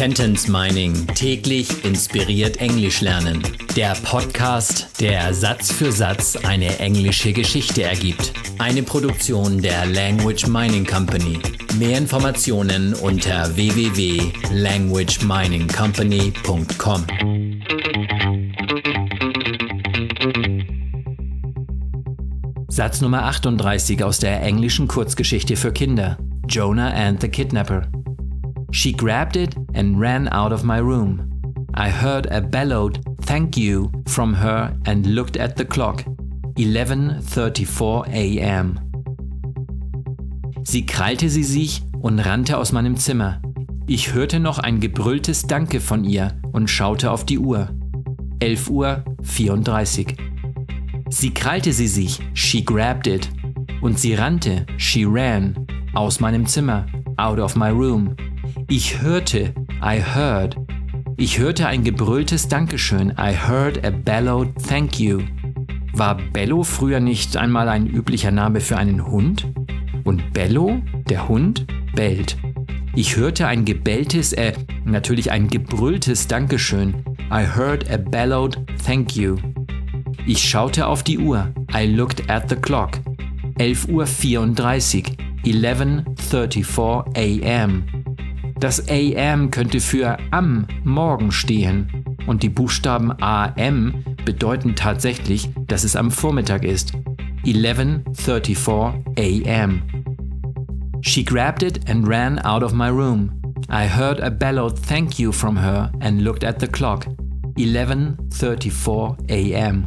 Sentence Mining täglich inspiriert Englisch lernen. Der Podcast, der Satz für Satz eine englische Geschichte ergibt. Eine Produktion der Language Mining Company. Mehr Informationen unter www.languageminingcompany.com. Satz Nummer 38 aus der englischen Kurzgeschichte für Kinder. Jonah and the Kidnapper. She grabbed it and ran out of my room. I heard a bellowed thank you from her and looked at the clock. 11:34 a.m. Sie krallte sie sich und rannte aus meinem Zimmer. Ich hörte noch ein gebrülltes Danke von ihr und schaute auf die Uhr. 11 Uhr 34. Sie krallte sie sich, she grabbed it, und sie rannte, she ran, aus meinem Zimmer, out of my room. Ich hörte, I heard. Ich hörte ein gebrülltes Dankeschön, I heard a bellowed thank you. War Bello früher nicht einmal ein üblicher Name für einen Hund? Und Bello, der Hund, bellt. Ich hörte ein gebelltes, äh, natürlich ein gebrülltes Dankeschön. I heard a bellowed thank you. Ich schaute auf die Uhr. I looked at the clock. 11.34 Uhr. 11.34 a.m. Das AM könnte für am Morgen stehen. Und die Buchstaben AM bedeuten tatsächlich, dass es am Vormittag ist. 11.34 a.m. She grabbed it and ran out of my room. I heard a bellowed thank you from her and looked at the clock. 11.34 a.m.